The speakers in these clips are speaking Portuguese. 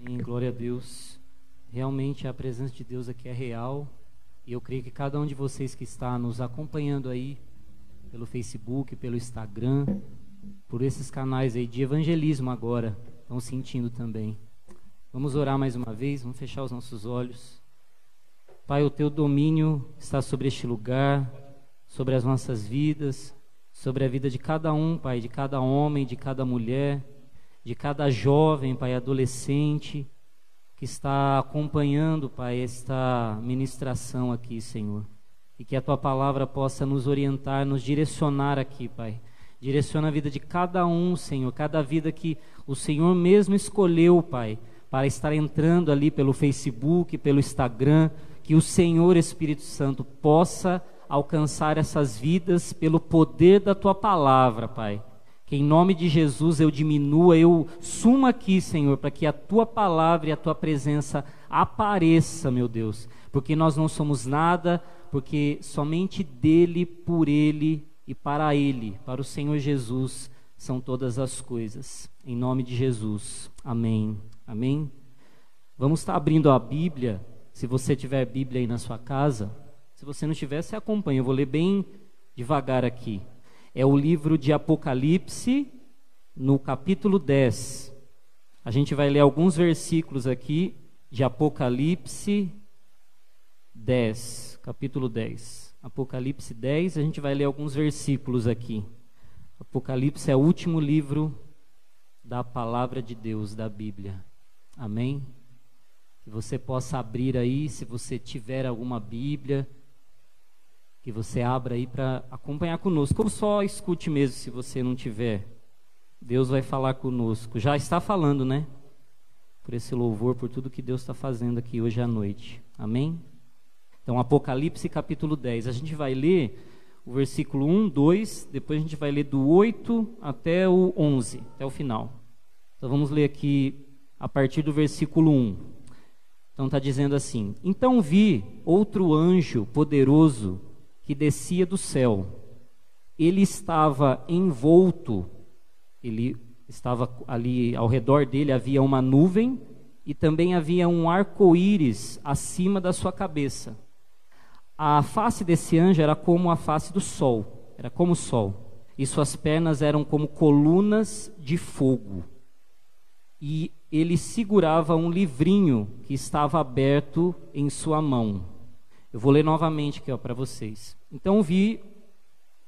Amém. Glória a Deus. Realmente a presença de Deus aqui é real. E eu creio que cada um de vocês que está nos acompanhando aí pelo Facebook, pelo Instagram, por esses canais aí de evangelismo agora, estão sentindo também. Vamos orar mais uma vez, vamos fechar os nossos olhos. Pai, o teu domínio está sobre este lugar, sobre as nossas vidas, sobre a vida de cada um, Pai, de cada homem, de cada mulher, de cada jovem, Pai, adolescente que está acompanhando, Pai, esta ministração aqui, Senhor. E que a tua palavra possa nos orientar, nos direcionar aqui, Pai. Direciona a vida de cada um, Senhor, cada vida que o Senhor mesmo escolheu, Pai, para estar entrando ali pelo Facebook, pelo Instagram, que o Senhor Espírito Santo possa alcançar essas vidas pelo poder da tua palavra, Pai. Que em nome de Jesus eu diminua, eu suma aqui, Senhor, para que a tua palavra e a tua presença apareça, meu Deus. Porque nós não somos nada, porque somente dele, por ele e para ele, para o Senhor Jesus, são todas as coisas. Em nome de Jesus. Amém. Amém. Vamos estar abrindo a Bíblia. Se você tiver Bíblia aí na sua casa, se você não tiver, você acompanha. Eu vou ler bem devagar aqui. É o livro de Apocalipse, no capítulo 10. A gente vai ler alguns versículos aqui de Apocalipse 10, capítulo 10. Apocalipse 10, a gente vai ler alguns versículos aqui. Apocalipse é o último livro da palavra de Deus, da Bíblia. Amém? Que você possa abrir aí, se você tiver alguma Bíblia, que você abra aí para acompanhar conosco. Ou só escute mesmo se você não tiver. Deus vai falar conosco. Já está falando, né? Por esse louvor, por tudo que Deus está fazendo aqui hoje à noite. Amém? Então, Apocalipse capítulo 10. A gente vai ler o versículo 1, 2, depois a gente vai ler do 8 até o 11, até o final. Então, vamos ler aqui a partir do versículo 1. Então, está dizendo assim: Então vi outro anjo poderoso que descia do céu. Ele estava envolto, ele estava ali ao redor dele havia uma nuvem e também havia um arco-íris acima da sua cabeça. A face desse anjo era como a face do sol, era como o sol, e suas pernas eram como colunas de fogo. E ele segurava um livrinho que estava aberto em sua mão. Eu vou ler novamente aqui para vocês. Então vi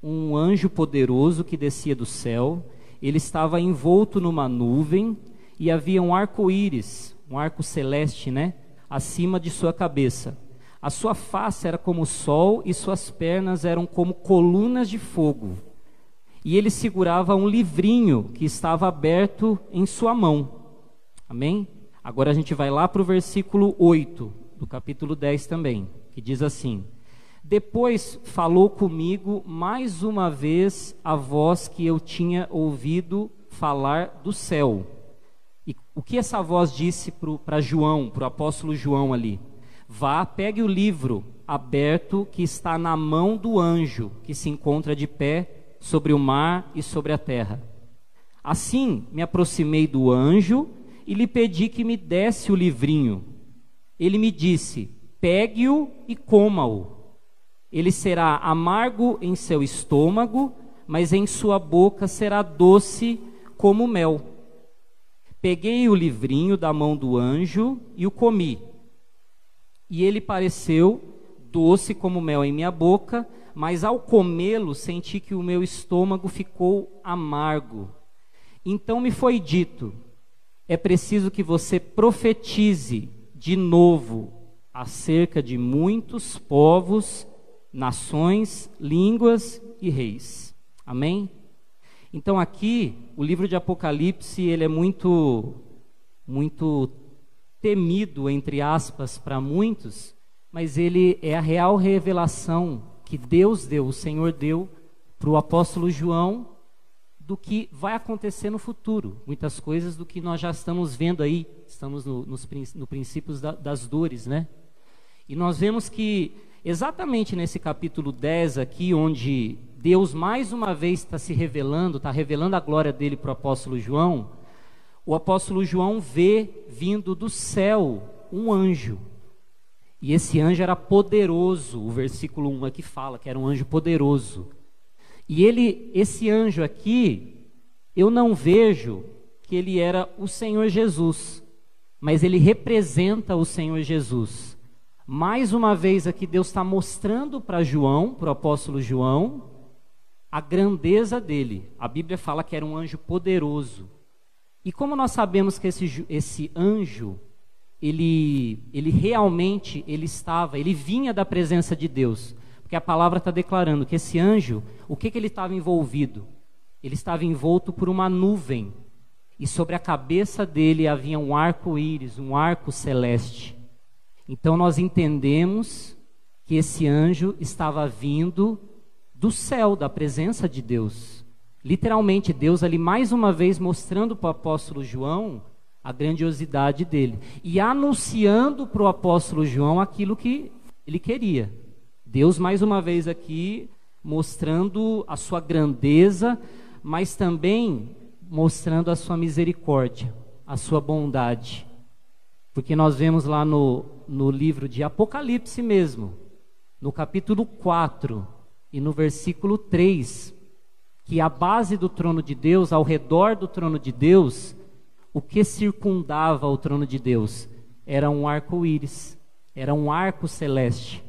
um anjo poderoso que descia do céu. Ele estava envolto numa nuvem e havia um arco-íris, um arco celeste, né, acima de sua cabeça. A sua face era como o sol e suas pernas eram como colunas de fogo. E ele segurava um livrinho que estava aberto em sua mão. Amém? Agora a gente vai lá para o versículo 8 do capítulo 10 também que diz assim: Depois falou comigo mais uma vez a voz que eu tinha ouvido falar do céu. E o que essa voz disse para João, para o apóstolo João ali? Vá, pegue o livro aberto que está na mão do anjo que se encontra de pé sobre o mar e sobre a terra. Assim me aproximei do anjo e lhe pedi que me desse o livrinho. Ele me disse: pegue-o e coma-o. Ele será amargo em seu estômago, mas em sua boca será doce como mel. Peguei o livrinho da mão do anjo e o comi. E ele pareceu doce como mel em minha boca, mas ao comê-lo senti que o meu estômago ficou amargo. Então me foi dito: é preciso que você profetize de novo acerca de muitos povos, nações, línguas e reis. Amém? Então aqui, o livro de Apocalipse, ele é muito muito temido entre aspas para muitos, mas ele é a real revelação que Deus deu, o Senhor deu para o apóstolo João do que vai acontecer no futuro. Muitas coisas do que nós já estamos vendo aí, estamos no, nos no princípios da, das dores, né? E nós vemos que exatamente nesse capítulo 10 aqui, onde Deus mais uma vez está se revelando, está revelando a glória dele para o apóstolo João, o apóstolo João vê vindo do céu um anjo. E esse anjo era poderoso, o versículo 1 aqui fala que era um anjo poderoso. E ele, esse anjo aqui, eu não vejo que ele era o Senhor Jesus, mas ele representa o Senhor Jesus. Mais uma vez aqui Deus está mostrando para João, para o apóstolo João, a grandeza dele. A Bíblia fala que era um anjo poderoso. E como nós sabemos que esse, esse anjo, ele, ele realmente ele estava, ele vinha da presença de Deus. Porque a palavra está declarando que esse anjo, o que, que ele estava envolvido? Ele estava envolto por uma nuvem. E sobre a cabeça dele havia um arco-íris, um arco celeste. Então nós entendemos que esse anjo estava vindo do céu, da presença de Deus. Literalmente, Deus ali mais uma vez mostrando para o apóstolo João a grandiosidade dele e anunciando para o apóstolo João aquilo que ele queria. Deus mais uma vez aqui mostrando a sua grandeza, mas também mostrando a sua misericórdia, a sua bondade. Porque nós vemos lá no, no livro de Apocalipse mesmo, no capítulo 4 e no versículo 3, que a base do trono de Deus, ao redor do trono de Deus, o que circundava o trono de Deus era um arco-íris, era um arco celeste.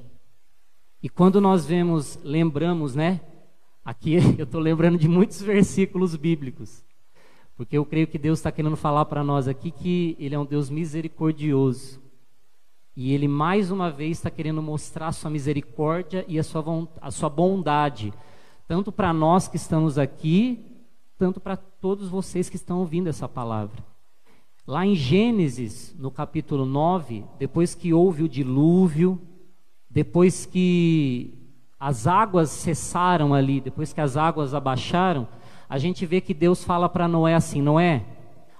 E quando nós vemos, lembramos, né? Aqui eu estou lembrando de muitos versículos bíblicos, porque eu creio que Deus está querendo falar para nós aqui que Ele é um Deus misericordioso. E Ele mais uma vez está querendo mostrar a sua misericórdia e a sua, a sua bondade tanto para nós que estamos aqui, tanto para todos vocês que estão ouvindo essa palavra. Lá em Gênesis, no capítulo 9, depois que houve o dilúvio, depois que as águas cessaram ali, depois que as águas abaixaram, a gente vê que Deus fala para Noé assim: Noé,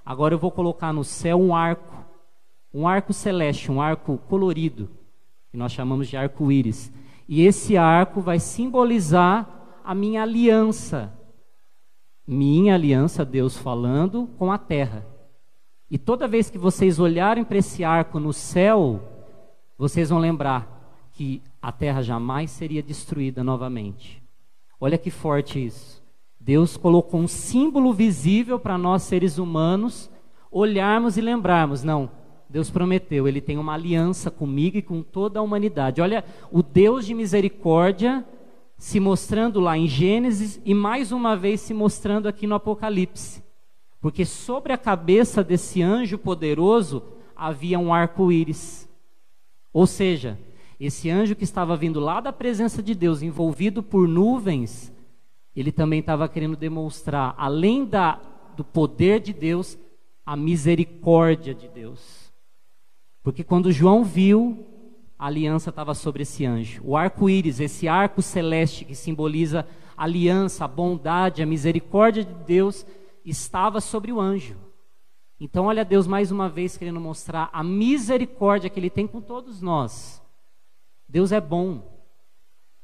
agora eu vou colocar no céu um arco, um arco celeste, um arco colorido, que nós chamamos de arco-íris. E esse arco vai simbolizar a minha aliança. Minha aliança, Deus falando, com a terra. E toda vez que vocês olharem para esse arco no céu, vocês vão lembrar que a terra jamais seria destruída novamente. Olha que forte isso. Deus colocou um símbolo visível para nós seres humanos olharmos e lembrarmos. Não, Deus prometeu, Ele tem uma aliança comigo e com toda a humanidade. Olha, o Deus de misericórdia se mostrando lá em Gênesis e mais uma vez se mostrando aqui no Apocalipse. Porque sobre a cabeça desse anjo poderoso havia um arco-íris. Ou seja, esse anjo que estava vindo lá da presença de Deus, envolvido por nuvens, ele também estava querendo demonstrar, além da, do poder de Deus, a misericórdia de Deus. Porque quando João viu a aliança estava sobre esse anjo. O arco-íris, esse arco celeste que simboliza a aliança, a bondade, a misericórdia de Deus, estava sobre o anjo. Então, olha Deus mais uma vez querendo mostrar a misericórdia que Ele tem com todos nós. Deus é bom.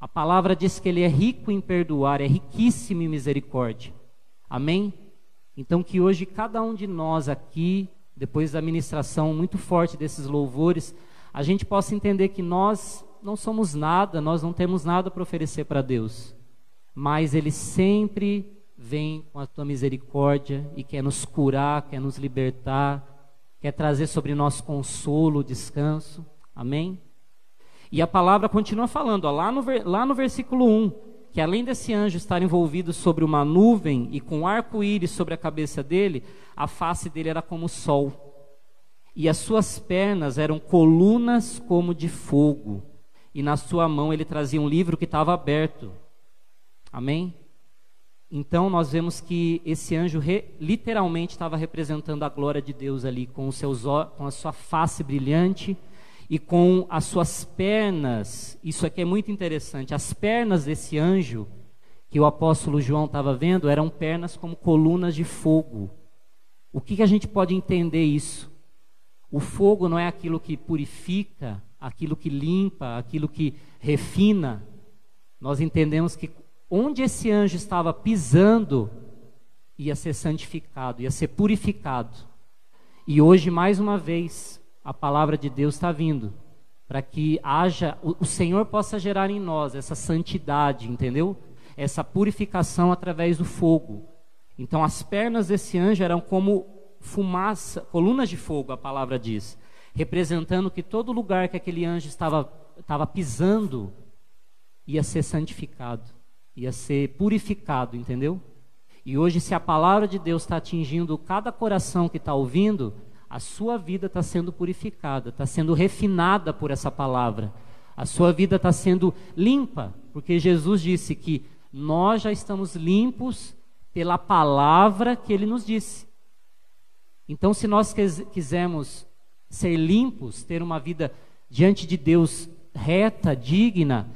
A palavra diz que Ele é rico em perdoar, é riquíssimo em misericórdia. Amém? Então, que hoje cada um de nós aqui, depois da ministração muito forte desses louvores, a gente possa entender que nós não somos nada, nós não temos nada para oferecer para Deus, mas Ele sempre vem com a tua misericórdia e quer nos curar, quer nos libertar, quer trazer sobre nós consolo, descanso. Amém? E a palavra continua falando, ó, lá, no, lá no versículo 1, que além desse anjo estar envolvido sobre uma nuvem e com arco-íris sobre a cabeça dele, a face dele era como o sol e as suas pernas eram colunas como de fogo, e na sua mão ele trazia um livro que estava aberto. Amém? Então nós vemos que esse anjo re, literalmente estava representando a glória de Deus ali, com, seus, com a sua face brilhante e com as suas pernas. Isso aqui é muito interessante. As pernas desse anjo que o apóstolo João estava vendo eram pernas como colunas de fogo. O que, que a gente pode entender isso? O fogo não é aquilo que purifica, aquilo que limpa, aquilo que refina. Nós entendemos que onde esse anjo estava pisando ia ser santificado, ia ser purificado. E hoje, mais uma vez, a palavra de Deus está vindo para que haja, o, o Senhor possa gerar em nós essa santidade, entendeu? Essa purificação através do fogo. Então, as pernas desse anjo eram como fumaça, colunas de fogo, a palavra diz, representando que todo lugar que aquele anjo estava, estava pisando ia ser santificado, ia ser purificado, entendeu? E hoje, se a palavra de Deus está atingindo cada coração que está ouvindo, a sua vida está sendo purificada, está sendo refinada por essa palavra. A sua vida está sendo limpa, porque Jesus disse que nós já estamos limpos pela palavra que ele nos disse. Então, se nós quisermos ser limpos, ter uma vida diante de Deus reta, digna,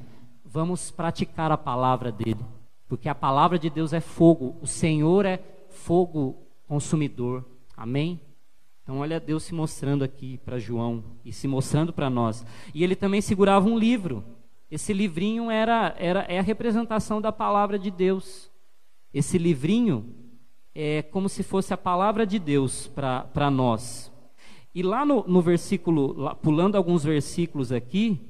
vamos praticar a palavra dele. Porque a palavra de Deus é fogo, o Senhor é fogo consumidor. Amém? Então, olha Deus se mostrando aqui para João e se mostrando para nós. E ele também segurava um livro. Esse livrinho era, era é a representação da palavra de Deus. Esse livrinho é como se fosse a palavra de Deus para nós. E lá no, no versículo, lá, pulando alguns versículos aqui,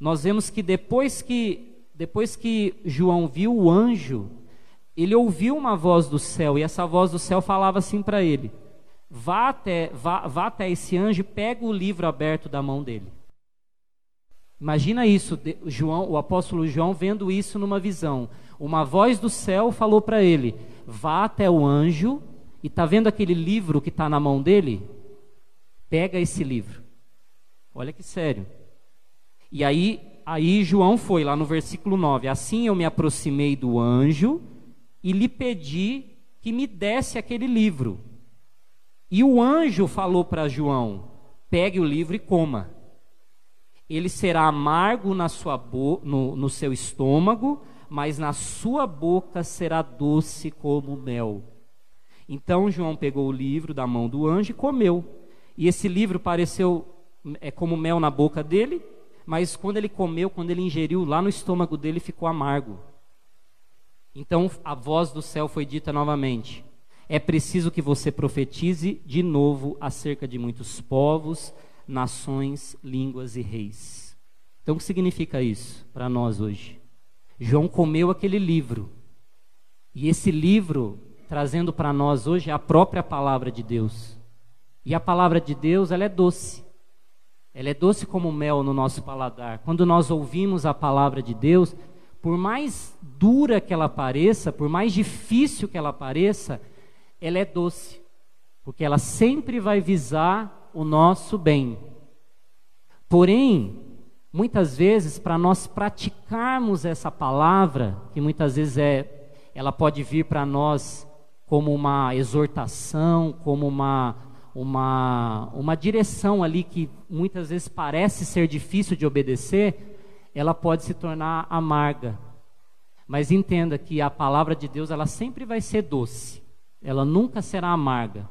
nós vemos que depois que depois que João viu o anjo, ele ouviu uma voz do céu, e essa voz do céu falava assim para ele: vá até, vá, vá até esse anjo e pega o livro aberto da mão dele. Imagina isso, João, o apóstolo João vendo isso numa visão. Uma voz do céu falou para ele: vá até o anjo e está vendo aquele livro que está na mão dele? Pega esse livro. Olha que sério. E aí Aí João foi lá no versículo 9: Assim eu me aproximei do anjo e lhe pedi que me desse aquele livro. E o anjo falou para João: Pegue o livro e coma. Ele será amargo na sua no, no seu estômago, mas na sua boca será doce como mel. Então João pegou o livro da mão do anjo e comeu. E esse livro pareceu é como mel na boca dele, mas quando ele comeu, quando ele ingeriu, lá no estômago dele ficou amargo. Então a voz do céu foi dita novamente: É preciso que você profetize de novo acerca de muitos povos, nações, línguas e reis. Então o que significa isso para nós hoje? João comeu aquele livro. E esse livro, trazendo para nós hoje, é a própria palavra de Deus. E a palavra de Deus, ela é doce. Ela é doce como mel no nosso paladar. Quando nós ouvimos a palavra de Deus, por mais dura que ela pareça, por mais difícil que ela pareça, ela é doce, porque ela sempre vai visar o nosso bem. Porém, muitas vezes, para nós praticarmos essa palavra, que muitas vezes é, ela pode vir para nós como uma exortação, como uma uma, uma direção ali que muitas vezes parece ser difícil de obedecer, ela pode se tornar amarga. Mas entenda que a palavra de Deus ela sempre vai ser doce, ela nunca será amarga.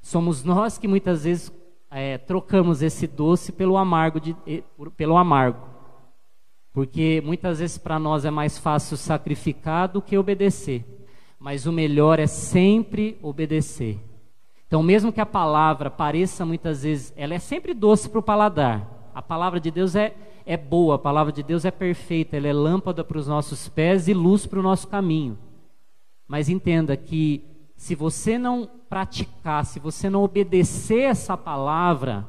Somos nós que muitas vezes é, trocamos esse doce pelo amargo, de, pelo amargo. Porque muitas vezes para nós é mais fácil sacrificar do que obedecer. Mas o melhor é sempre obedecer. Então, mesmo que a palavra pareça muitas vezes, ela é sempre doce para o paladar. A palavra de Deus é, é boa, a palavra de Deus é perfeita, ela é lâmpada para os nossos pés e luz para o nosso caminho. Mas entenda que se você não praticar, se você não obedecer essa palavra,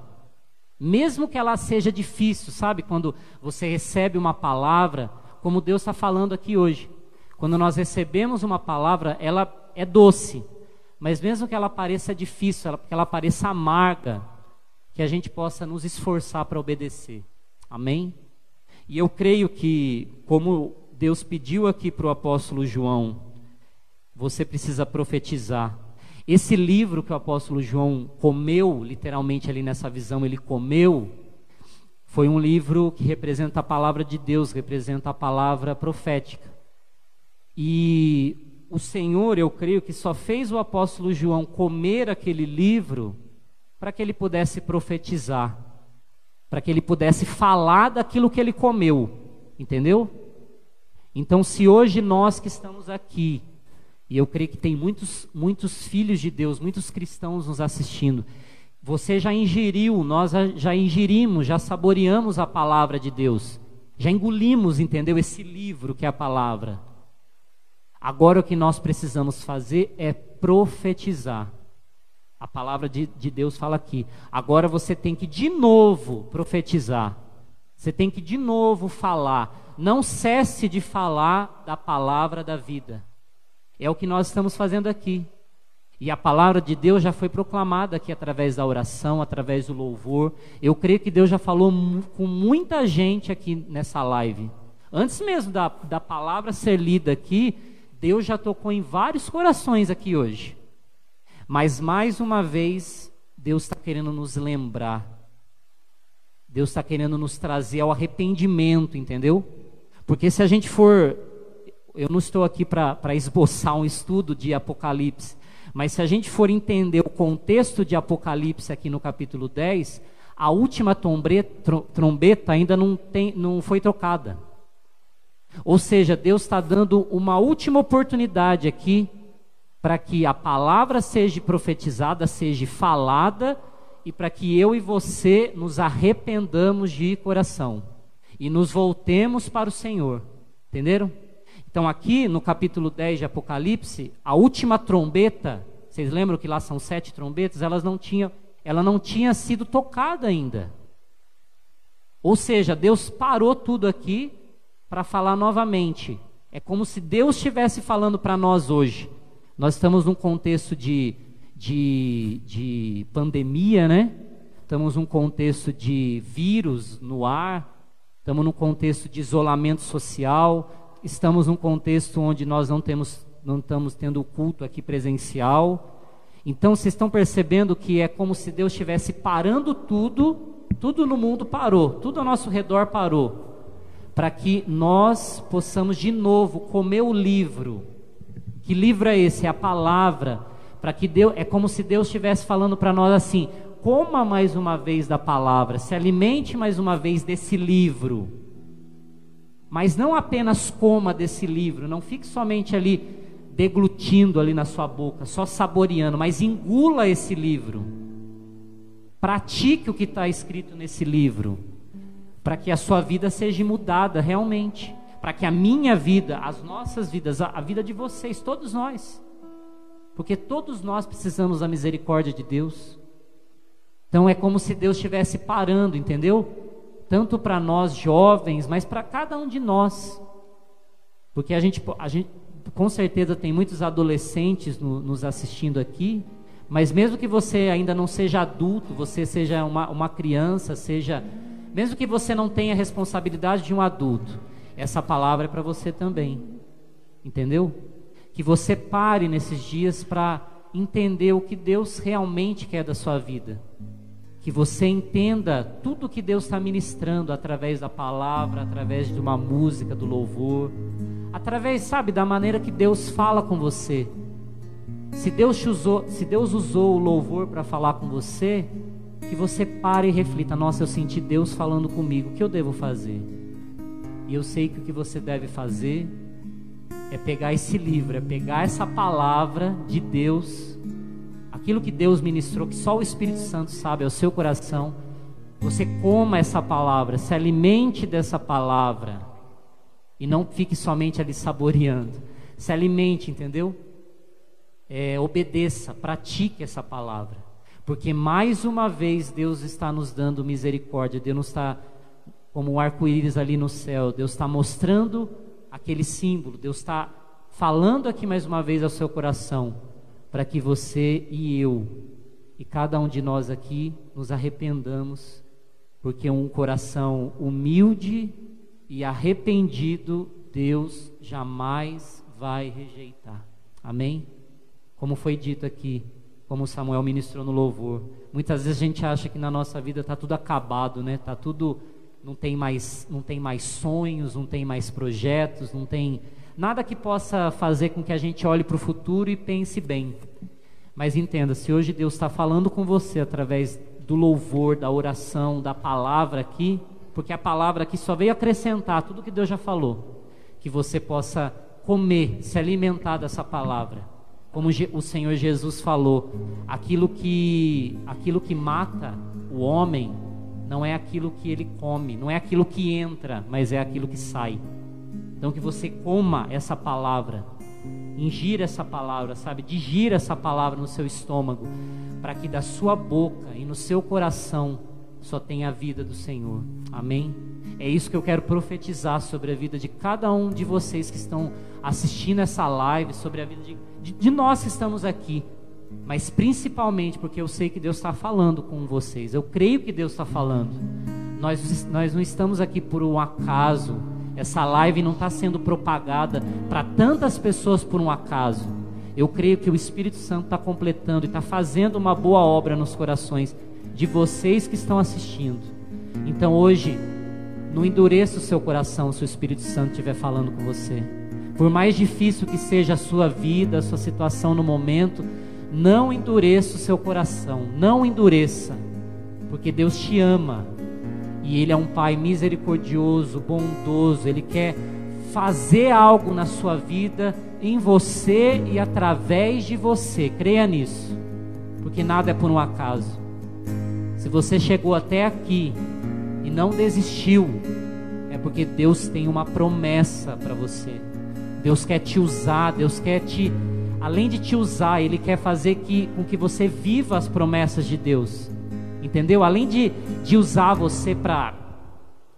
mesmo que ela seja difícil, sabe? Quando você recebe uma palavra, como Deus está falando aqui hoje. Quando nós recebemos uma palavra, ela é doce, mas mesmo que ela pareça difícil, que ela pareça amarga, que a gente possa nos esforçar para obedecer. Amém? E eu creio que, como Deus pediu aqui para o apóstolo João, você precisa profetizar. Esse livro que o apóstolo João comeu, literalmente ali nessa visão, ele comeu, foi um livro que representa a palavra de Deus, representa a palavra profética. E o Senhor, eu creio que só fez o apóstolo João comer aquele livro para que ele pudesse profetizar, para que ele pudesse falar daquilo que ele comeu, entendeu? Então, se hoje nós que estamos aqui, e eu creio que tem muitos, muitos filhos de Deus, muitos cristãos nos assistindo, Você já ingeriu, nós já ingerimos, já saboreamos a palavra de Deus. Já engolimos, entendeu? Esse livro que é a palavra. Agora o que nós precisamos fazer é profetizar. A palavra de, de, Deus fala aqui. Agora você tem que de novo profetizar. Você tem que de novo falar. Não cesse de falar da palavra da vida. É o que nós estamos fazendo aqui. E a palavra de Deus já foi proclamada aqui através da oração, através do louvor. Eu creio que Deus já falou com muita gente aqui nessa live. Antes mesmo da, da palavra ser lida aqui, Deus já tocou em vários corações aqui hoje. Mas mais uma vez, Deus está querendo nos lembrar. Deus está querendo nos trazer ao arrependimento, entendeu? Porque se a gente for. Eu não estou aqui para esboçar um estudo de Apocalipse, mas se a gente for entender o contexto de Apocalipse aqui no capítulo 10, a última trombeta ainda não, tem, não foi trocada. Ou seja, Deus está dando uma última oportunidade aqui para que a palavra seja profetizada, seja falada e para que eu e você nos arrependamos de coração e nos voltemos para o Senhor. Entenderam? Então, aqui no capítulo 10 de Apocalipse, a última trombeta, vocês lembram que lá são sete trombetas, elas não tinham, ela não tinha sido tocada ainda. Ou seja, Deus parou tudo aqui para falar novamente. É como se Deus estivesse falando para nós hoje. Nós estamos num contexto de, de, de pandemia, né? Estamos num contexto de vírus no ar, estamos num contexto de isolamento social, estamos num contexto onde nós não temos não estamos tendo o culto aqui presencial. Então vocês estão percebendo que é como se Deus estivesse parando tudo, tudo no mundo parou, tudo ao nosso redor parou, para que nós possamos de novo comer o livro. Que livro é esse? É a palavra. Para que Deus, é como se Deus estivesse falando para nós assim: coma mais uma vez da palavra, se alimente mais uma vez desse livro. Mas não apenas coma desse livro, não fique somente ali deglutindo ali na sua boca, só saboreando, mas engula esse livro. Pratique o que está escrito nesse livro, para que a sua vida seja mudada realmente, para que a minha vida, as nossas vidas, a vida de vocês, todos nós, porque todos nós precisamos da misericórdia de Deus. Então é como se Deus estivesse parando, entendeu? Tanto para nós jovens, mas para cada um de nós. Porque a gente, a gente com certeza tem muitos adolescentes no, nos assistindo aqui, mas mesmo que você ainda não seja adulto, você seja uma, uma criança, seja. Mesmo que você não tenha a responsabilidade de um adulto, essa palavra é para você também. Entendeu? Que você pare nesses dias para entender o que Deus realmente quer da sua vida que você entenda tudo que Deus está ministrando através da palavra, através de uma música, do louvor, através, sabe, da maneira que Deus fala com você. Se Deus usou, se Deus usou o louvor para falar com você, que você pare e reflita: nossa, eu senti Deus falando comigo, o que eu devo fazer? E eu sei que o que você deve fazer é pegar esse livro, é pegar essa palavra de Deus aquilo que Deus ministrou, que só o Espírito Santo sabe, é o seu coração. Você coma essa palavra, se alimente dessa palavra e não fique somente ali saboreando. Se alimente, entendeu? É, obedeça, pratique essa palavra, porque mais uma vez Deus está nos dando misericórdia. Deus não está como um arco-íris ali no céu. Deus está mostrando aquele símbolo. Deus está falando aqui mais uma vez ao seu coração para que você e eu, e cada um de nós aqui, nos arrependamos, porque um coração humilde e arrependido, Deus jamais vai rejeitar. Amém? Como foi dito aqui, como Samuel ministrou no louvor. Muitas vezes a gente acha que na nossa vida está tudo acabado, né? Tá tudo não tem mais não tem mais sonhos, não tem mais projetos, não tem Nada que possa fazer com que a gente olhe para o futuro e pense bem. Mas entenda, se hoje Deus está falando com você através do louvor, da oração, da palavra aqui, porque a palavra aqui só veio acrescentar tudo que Deus já falou, que você possa comer, se alimentar dessa palavra, como o Senhor Jesus falou, aquilo que aquilo que mata o homem não é aquilo que ele come, não é aquilo que entra, mas é aquilo que sai. Então que você coma essa palavra, ingira essa palavra, sabe? Digira essa palavra no seu estômago, para que da sua boca e no seu coração só tenha a vida do Senhor. Amém? É isso que eu quero profetizar sobre a vida de cada um de vocês que estão assistindo essa live, sobre a vida de, de, de nós que estamos aqui. Mas principalmente porque eu sei que Deus está falando com vocês. Eu creio que Deus está falando. Nós, nós não estamos aqui por um acaso. Essa live não está sendo propagada para tantas pessoas por um acaso. Eu creio que o Espírito Santo está completando e está fazendo uma boa obra nos corações de vocês que estão assistindo. Então hoje, não endureça o seu coração se o Espírito Santo estiver falando com você. Por mais difícil que seja a sua vida, a sua situação no momento, não endureça o seu coração, não endureça, porque Deus te ama e Ele é um Pai misericordioso, bondoso, Ele quer fazer algo na sua vida, em você e através de você, creia nisso, porque nada é por um acaso. Se você chegou até aqui e não desistiu, é porque Deus tem uma promessa para você. Deus quer te usar, Deus quer te, além de te usar, Ele quer fazer que, com que você viva as promessas de Deus. Entendeu? Além de, de usar você para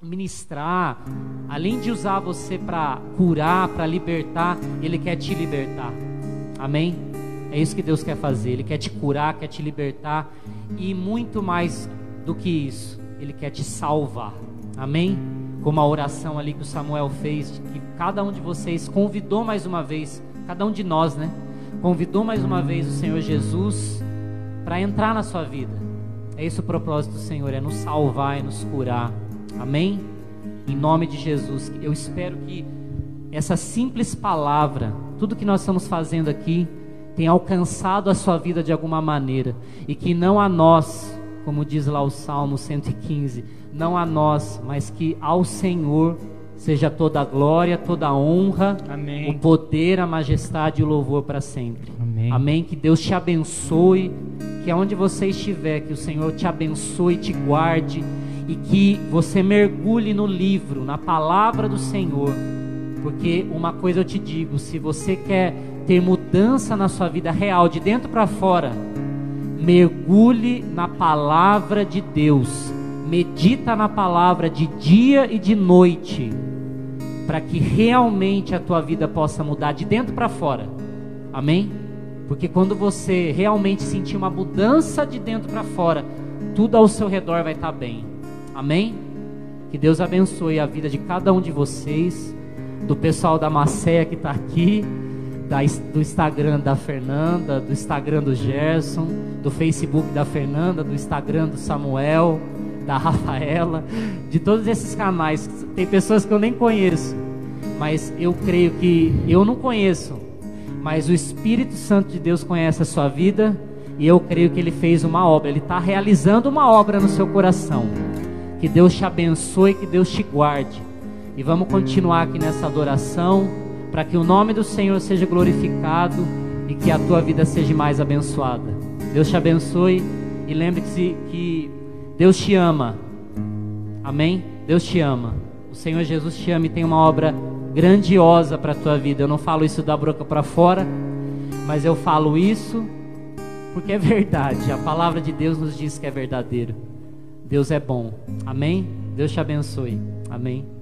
ministrar, além de usar você para curar, para libertar, Ele quer te libertar. Amém? É isso que Deus quer fazer. Ele quer te curar, quer te libertar e muito mais do que isso, Ele quer te salvar. Amém? Como a oração ali que o Samuel fez, que cada um de vocês convidou mais uma vez, cada um de nós, né? Convidou mais uma vez o Senhor Jesus para entrar na sua vida. É esse o propósito do Senhor, é nos salvar, é nos curar. Amém? Em nome de Jesus, eu espero que essa simples palavra, tudo que nós estamos fazendo aqui, tenha alcançado a sua vida de alguma maneira e que não a nós, como diz lá o Salmo 115, não a nós, mas que ao Senhor seja toda a glória, toda a honra, Amém. o poder, a majestade e o louvor para sempre. Amém. Amém. Que Deus te abençoe, que aonde você estiver, que o Senhor te abençoe, te guarde e que você mergulhe no livro, na palavra do Senhor. Porque uma coisa eu te digo, se você quer ter mudança na sua vida real, de dentro para fora, mergulhe na palavra de Deus medita na palavra de dia e de noite, para que realmente a tua vida possa mudar de dentro para fora. Amém? Porque quando você realmente sentir uma mudança de dentro para fora, tudo ao seu redor vai estar tá bem. Amém? Que Deus abençoe a vida de cada um de vocês, do pessoal da Macéia que está aqui, da, do Instagram da Fernanda, do Instagram do Gerson, do Facebook da Fernanda, do Instagram do Samuel da Rafaela, de todos esses canais. Tem pessoas que eu nem conheço, mas eu creio que eu não conheço, mas o Espírito Santo de Deus conhece a sua vida e eu creio que ele fez uma obra, ele está realizando uma obra no seu coração. Que Deus te abençoe, que Deus te guarde. E vamos continuar aqui nessa adoração, para que o nome do Senhor seja glorificado e que a tua vida seja mais abençoada. Deus te abençoe e lembre-se que Deus te ama. Amém? Deus te ama. O Senhor Jesus te ama e tem uma obra grandiosa para a tua vida. Eu não falo isso da boca para fora, mas eu falo isso porque é verdade. A palavra de Deus nos diz que é verdadeiro. Deus é bom. Amém? Deus te abençoe. Amém.